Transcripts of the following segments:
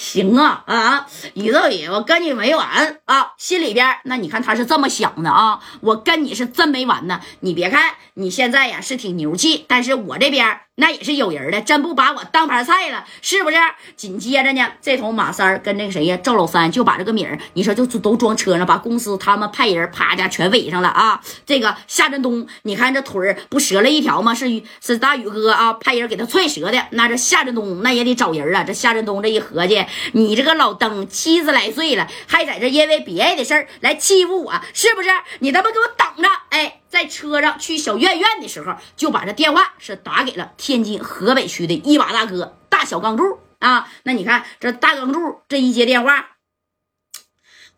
行啊啊，宇宙里我跟你没完啊！心里边那你看他是这么想的啊，我跟你是真没完呢。你别看你现在呀是挺牛气，但是我这边。那也是有人的，真不把我当盘菜了，是不是？紧接着呢，这头马三跟那个谁呀，赵老三就把这个米儿，你说就都装车上，把公司他们派人啪家全围上了啊！这个夏振东，你看这腿儿不折了一条吗？是是大宇哥啊，派人给他踹折的。那这夏振东那也得找人啊。这夏振东这一合计，你这个老登七十来岁了，还在这因为别人的事儿来欺负我，是不是？你他妈给我等着！哎。在车上去小院院的时候，就把这电话是打给了天津河北区的一把大哥大小钢柱啊。那你看这大钢柱这一接电话，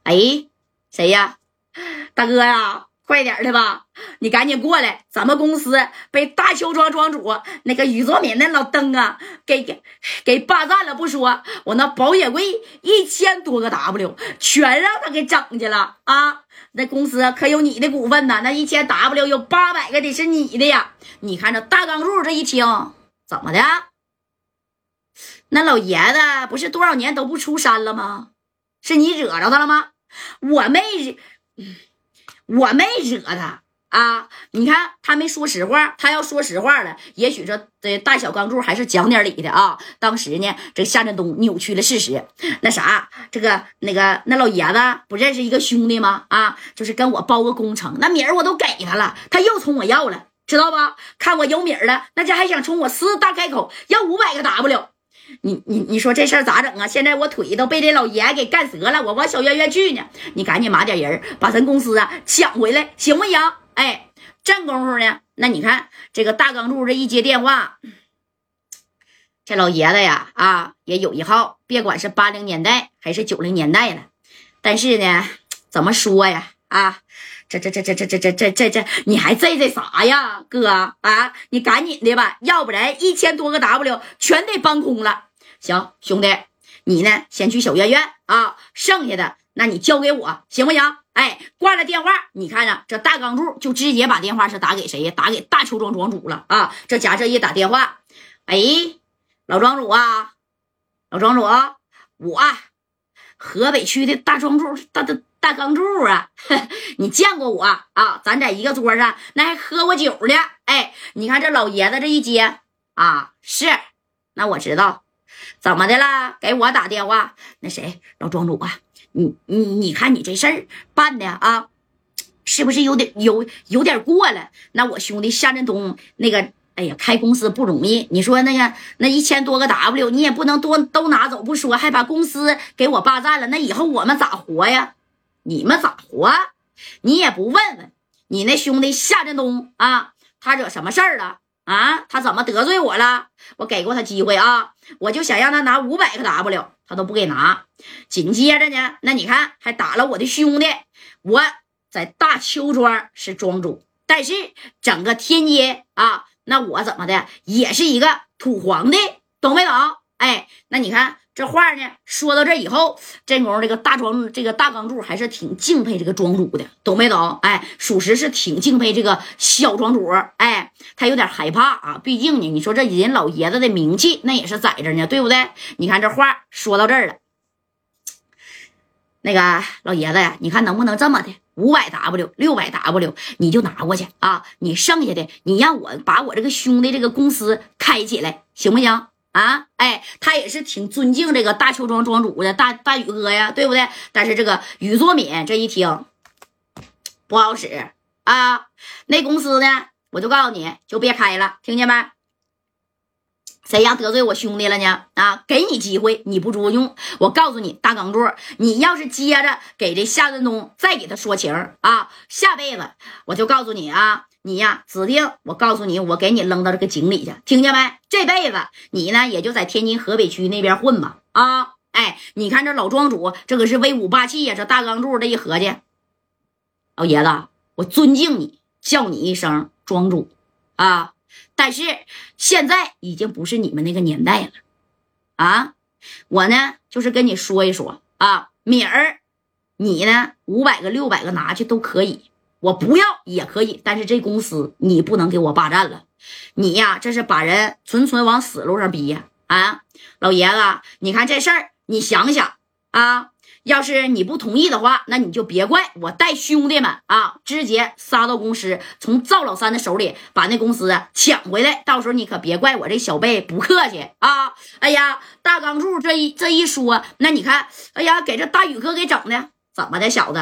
哎，谁呀？大哥呀，快点的吧，你赶紧过来，咱们公司被大邱庄庄主那个宇作敏那老登啊给给给霸占了不说，我那保险柜一千多个 W 全让他给整去了啊。那公司可有你的股份呢？那一千 W 有八百个得是你的呀！你看这大钢柱这一听，怎么的？那老爷子不是多少年都不出山了吗？是你惹着他了吗？我没惹，我没惹他。啊，你看他没说实话，他要说实话了，也许这这大小钢柱还是讲点理的啊。当时呢，这夏振东扭曲了事实，那啥，这个那个那老爷子不认识一个兄弟吗？啊，就是跟我包个工程，那米儿我都给他了，他又冲我要了，知道不？看我有米儿了，那家还想冲我狮子大开口要五百个 W，你你你说这事儿咋整啊？现在我腿都被这老爷给干折了，我往小院院去呢，你赶紧码点人，把咱公司啊抢回来，行不行？哎，正功夫呢？那你看这个大钢柱这一接电话，这老爷子呀啊也有一号，别管是八零年代还是九零年代了。但是呢，怎么说呀？啊，这这这这这这这这这这，你还在这啥呀，哥啊？你赶紧的吧，要不然一千多个 W 全得搬空了。行，兄弟，你呢先去小院院啊，剩下的那你交给我，行不行？哎，挂了电话，你看着这大钢柱就直接把电话是打给谁呀？打给大邱庄庄主了啊！这家这一打电话，哎，老庄主啊，老庄主，我河北区的大庄主，大大大钢柱啊，你见过我啊？咱在一个桌上那还喝过酒呢。哎，你看这老爷子这一接啊，是，那我知道，怎么的了？给我打电话，那谁，老庄主啊？你你你看你这事儿办的啊，是不是有点有有点过了？那我兄弟夏振东那个，哎呀，开公司不容易。你说那个那一千多个 W，你也不能多都拿走不说，还把公司给我霸占了。那以后我们咋活呀？你们咋活？你也不问问你那兄弟夏振东啊，他惹什么事儿了？啊，他怎么得罪我了？我给过他机会啊，我就想让他拿五百个 W，他都不给拿。紧接着呢，那你看还打了我的兄弟。我在大邱庄是庄主，但是整个天津啊，那我怎么的也是一个土皇帝，懂没懂？哎，那你看。这话呢，说到这以后，真公这个大庄这个大钢柱还是挺敬佩这个庄主的，懂没懂？哎，属实是挺敬佩这个小庄主。哎，他有点害怕啊，毕竟呢，你说这人老爷子的名气那也是在这呢，对不对？你看这话说到这儿了，那个老爷子呀，你看能不能这么的，五百 W、六百 W，你就拿过去啊，你剩下的你让我把我这个兄弟这个公司开起来，行不行？啊，哎，他也是挺尊敬这个大邱庄庄主的大大宇哥呀，对不对？但是这个宇作敏这一听不好使啊，那公司呢，我就告诉你就别开了，听见没？谁要得罪我兄弟了呢？啊，给你机会你不中用，我告诉你大钢柱，你要是接着给这夏振东再给他说情啊，下辈子我就告诉你啊。你呀，指定我告诉你，我给你扔到这个井里去，听见没？这辈子你呢，也就在天津河北区那边混吧。啊，哎，你看这老庄主，这可是威武霸气呀！这大钢柱这一合计，老爷子，我尊敬你，叫你一声庄主啊。但是现在已经不是你们那个年代了啊。我呢，就是跟你说一说啊，米儿，你呢，五百个、六百个拿去都可以。我不要也可以，但是这公司你不能给我霸占了。你呀，这是把人纯纯往死路上逼呀！啊，老爷子，你看这事儿你想想啊。要是你不同意的话，那你就别怪我带兄弟们啊，直接杀到公司，从赵老三的手里把那公司抢回来。到时候你可别怪我这小贝不客气啊！哎呀，大钢柱这一这一说，那你看，哎呀，给这大宇哥给整的怎么的，小子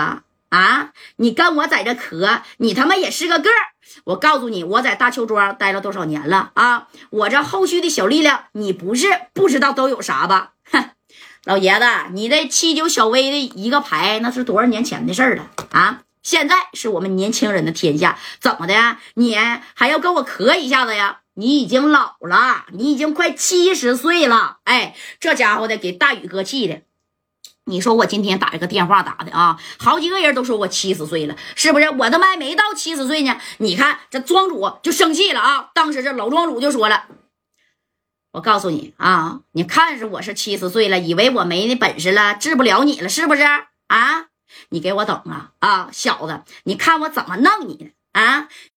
啊？你跟我在这磕，你他妈也是个个儿！我告诉你，我在大邱庄待了多少年了啊？我这后续的小力量，你不是不知道都有啥吧？哼！老爷子，你这七九小威的一个牌，那是多少年前的事儿了啊！现在是我们年轻人的天下，怎么的？你还要跟我磕一下子呀？你已经老了，你已经快七十岁了。哎，这家伙的给大宇哥气的。你说我今天打这个电话打的啊，好几个人都说我七十岁了，是不是？我他妈没到七十岁呢。你看这庄主就生气了啊！当时这老庄主就说了。我告诉你啊，你看着我是七十岁了，以为我没那本事了，治不了你了，是不是啊？你给我等啊啊，小子，你看我怎么弄你啊！